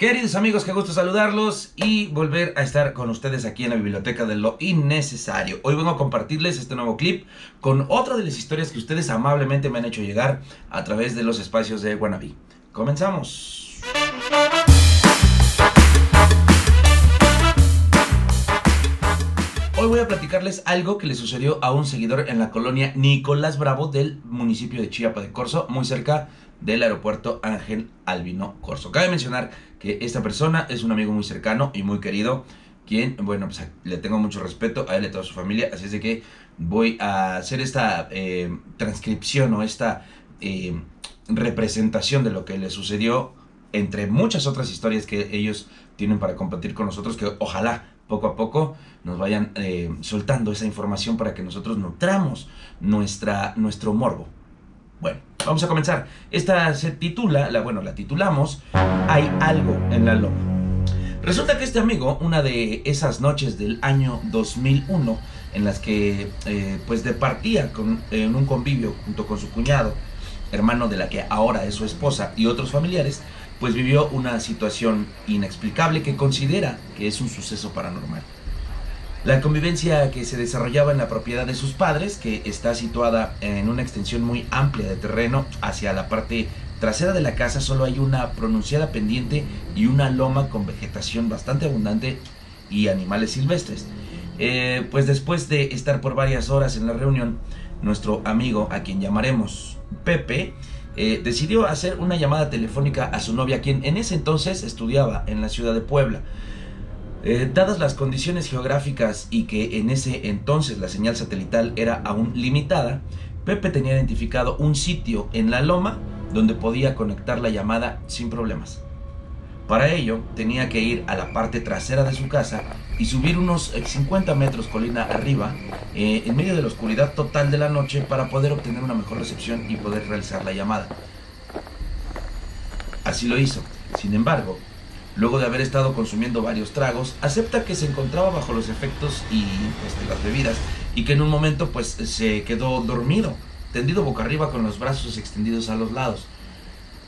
Queridos amigos, qué gusto saludarlos y volver a estar con ustedes aquí en la biblioteca de lo innecesario. Hoy vengo a compartirles este nuevo clip con otra de las historias que ustedes amablemente me han hecho llegar a través de los espacios de Guanabí. Comenzamos. Voy a platicarles algo que le sucedió a un seguidor en la colonia Nicolás Bravo del municipio de Chiapa de Corzo, muy cerca del aeropuerto Ángel Albino Corso. Cabe mencionar que esta persona es un amigo muy cercano y muy querido, quien, bueno, pues le tengo mucho respeto a él y a toda su familia, así es de que voy a hacer esta eh, transcripción o esta eh, representación de lo que le sucedió entre muchas otras historias que ellos tienen para compartir con nosotros, que ojalá poco a poco nos vayan eh, soltando esa información para que nosotros nutramos nuestra, nuestro morbo. Bueno, vamos a comenzar. Esta se titula, la, bueno, la titulamos Hay algo en la loma. Resulta que este amigo, una de esas noches del año 2001, en las que eh, pues departía con, en un convivio junto con su cuñado, hermano de la que ahora es su esposa y otros familiares, pues vivió una situación inexplicable que considera que es un suceso paranormal. La convivencia que se desarrollaba en la propiedad de sus padres, que está situada en una extensión muy amplia de terreno hacia la parte trasera de la casa, solo hay una pronunciada pendiente y una loma con vegetación bastante abundante y animales silvestres. Eh, pues después de estar por varias horas en la reunión, nuestro amigo, a quien llamaremos Pepe, eh, decidió hacer una llamada telefónica a su novia, quien en ese entonces estudiaba en la ciudad de Puebla. Eh, dadas las condiciones geográficas y que en ese entonces la señal satelital era aún limitada, Pepe tenía identificado un sitio en la loma donde podía conectar la llamada sin problemas. Para ello tenía que ir a la parte trasera de su casa y subir unos 50 metros colina arriba eh, en medio de la oscuridad total de la noche para poder obtener una mejor recepción y poder realizar la llamada. Así lo hizo. Sin embargo, Luego de haber estado consumiendo varios tragos, acepta que se encontraba bajo los efectos y de las bebidas y que en un momento pues se quedó dormido, tendido boca arriba con los brazos extendidos a los lados.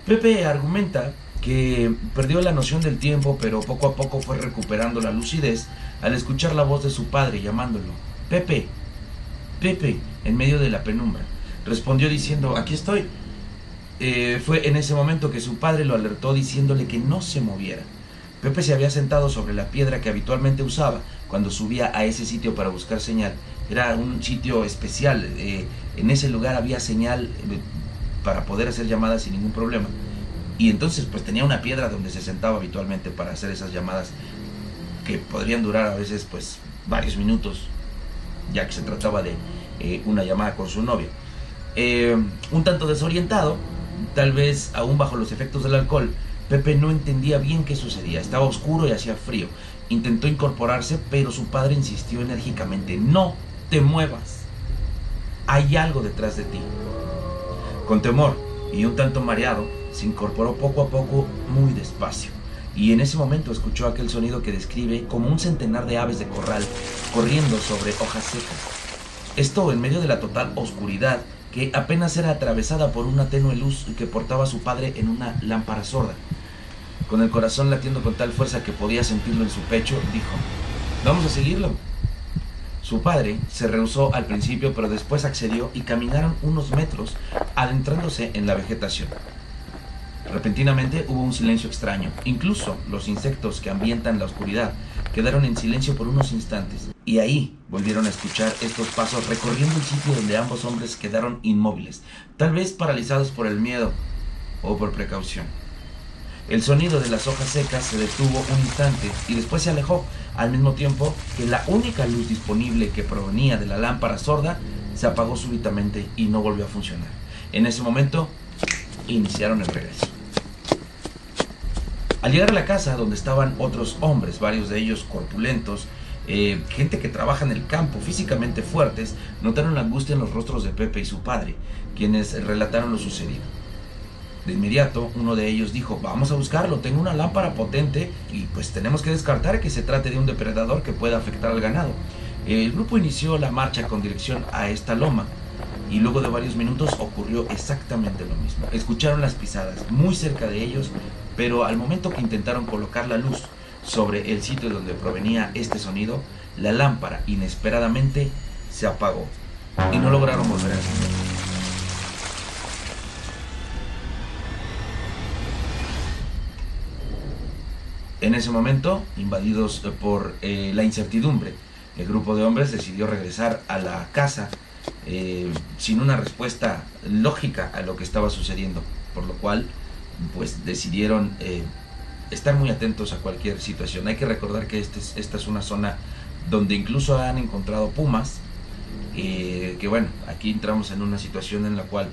Pepe argumenta que perdió la noción del tiempo, pero poco a poco fue recuperando la lucidez al escuchar la voz de su padre llamándolo. Pepe, Pepe, en medio de la penumbra. Respondió diciendo, aquí estoy. Eh, fue en ese momento que su padre lo alertó diciéndole que no se moviera. Pepe se había sentado sobre la piedra que habitualmente usaba cuando subía a ese sitio para buscar señal. Era un sitio especial. Eh, en ese lugar había señal eh, para poder hacer llamadas sin ningún problema. Y entonces pues tenía una piedra donde se sentaba habitualmente para hacer esas llamadas que podrían durar a veces pues varios minutos, ya que se trataba de una llamada con su novia. un tanto desorientado, Tal vez, aún bajo los efectos del alcohol, Pepe no entendía bien qué sucedía. Estaba oscuro y hacía frío. Intentó incorporarse, pero su padre insistió enérgicamente, no te muevas. Hay algo detrás de ti. Con temor y un tanto mareado, se incorporó poco a poco muy despacio. Y en ese momento escuchó aquel sonido que describe como un centenar de aves de corral corriendo sobre hojas secas. Esto en medio de la total oscuridad que apenas era atravesada por una tenue luz que portaba su padre en una lámpara sorda. Con el corazón latiendo con tal fuerza que podía sentirlo en su pecho, dijo, vamos a seguirlo. Su padre se rehusó al principio, pero después accedió y caminaron unos metros adentrándose en la vegetación. Repentinamente hubo un silencio extraño. Incluso los insectos que ambientan la oscuridad quedaron en silencio por unos instantes. Y ahí volvieron a escuchar estos pasos recorriendo el sitio donde ambos hombres quedaron inmóviles, tal vez paralizados por el miedo o por precaución. El sonido de las hojas secas se detuvo un instante y después se alejó, al mismo tiempo que la única luz disponible que provenía de la lámpara sorda se apagó súbitamente y no volvió a funcionar. En ese momento iniciaron el regreso. Al llegar a la casa donde estaban otros hombres, varios de ellos corpulentos, eh, gente que trabaja en el campo, físicamente fuertes, notaron la angustia en los rostros de Pepe y su padre, quienes relataron lo sucedido. De inmediato, uno de ellos dijo, vamos a buscarlo, tengo una lámpara potente y pues tenemos que descartar que se trate de un depredador que pueda afectar al ganado. El grupo inició la marcha con dirección a esta loma. Y luego de varios minutos ocurrió exactamente lo mismo. Escucharon las pisadas muy cerca de ellos, pero al momento que intentaron colocar la luz sobre el sitio donde provenía este sonido, la lámpara inesperadamente se apagó y no lograron volver a encender. En ese momento, invadidos por eh, la incertidumbre, el grupo de hombres decidió regresar a la casa eh, sin una respuesta lógica a lo que estaba sucediendo, por lo cual pues decidieron eh, estar muy atentos a cualquier situación. Hay que recordar que este esta es una zona donde incluso han encontrado pumas, que bueno, aquí entramos en una situación en la cual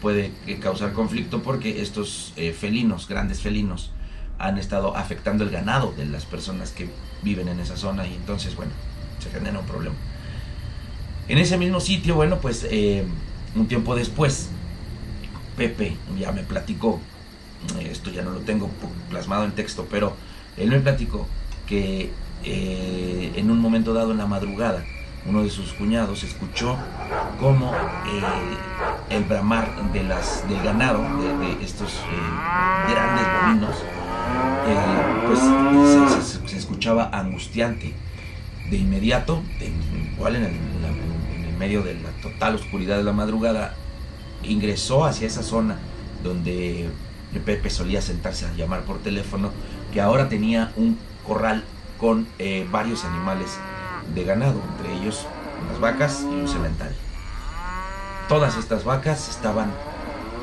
puede causar conflicto porque estos felinos, grandes felinos, han estado afectando el ganado de las personas que viven en esa zona y entonces, bueno, se genera un problema. En ese mismo sitio, bueno, pues eh, un tiempo después, Pepe ya me platicó, eh, esto ya no lo tengo plasmado en texto, pero él me platicó que eh, en un momento dado en la madrugada, uno de sus cuñados escuchó cómo el bramar de las, del ganado, de, estos grandes bovinos, pues se, escuchaba angustiante. De inmediato, igual en el, medio de la total oscuridad de la madrugada, ingresó hacia esa zona donde Pepe solía sentarse a llamar por teléfono, que ahora tenía un corral con eh, varios animales de ganado, entre ellos unas vacas y un cemental. Todas estas vacas estaban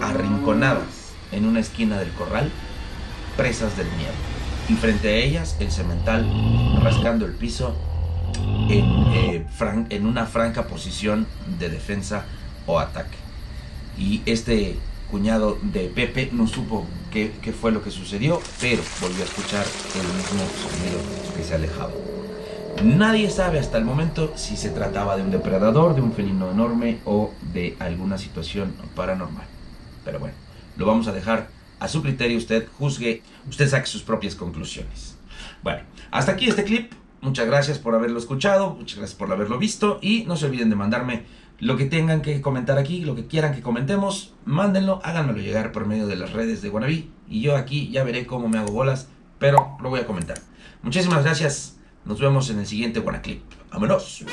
arrinconadas en una esquina del corral presas del miedo. Y frente a ellas, el cemental rascando el piso en, eh, en una franca posición de defensa o ataque. Y este cuñado de Pepe no supo qué, qué, fue lo que sucedió, pero volvió a escuchar el mismo sonido que se alejaba. Nadie sabe hasta el momento si se trataba de un depredador, de un felino enorme o de alguna situación paranormal. Pero bueno, lo vamos a dejar a su criterio usted juzgue, usted saque sus propias conclusiones. Bueno, hasta aquí este clip. Muchas gracias por haberlo escuchado, muchas gracias por haberlo visto y no se olviden de mandarme lo que tengan que comentar aquí, lo que quieran que comentemos, mándenlo, háganmelo llegar por medio de las redes de Guanabí y yo aquí ya veré cómo me hago bolas, pero lo voy a comentar. Muchísimas gracias, nos vemos en el siguiente Guanaclip. ¡Vámonos!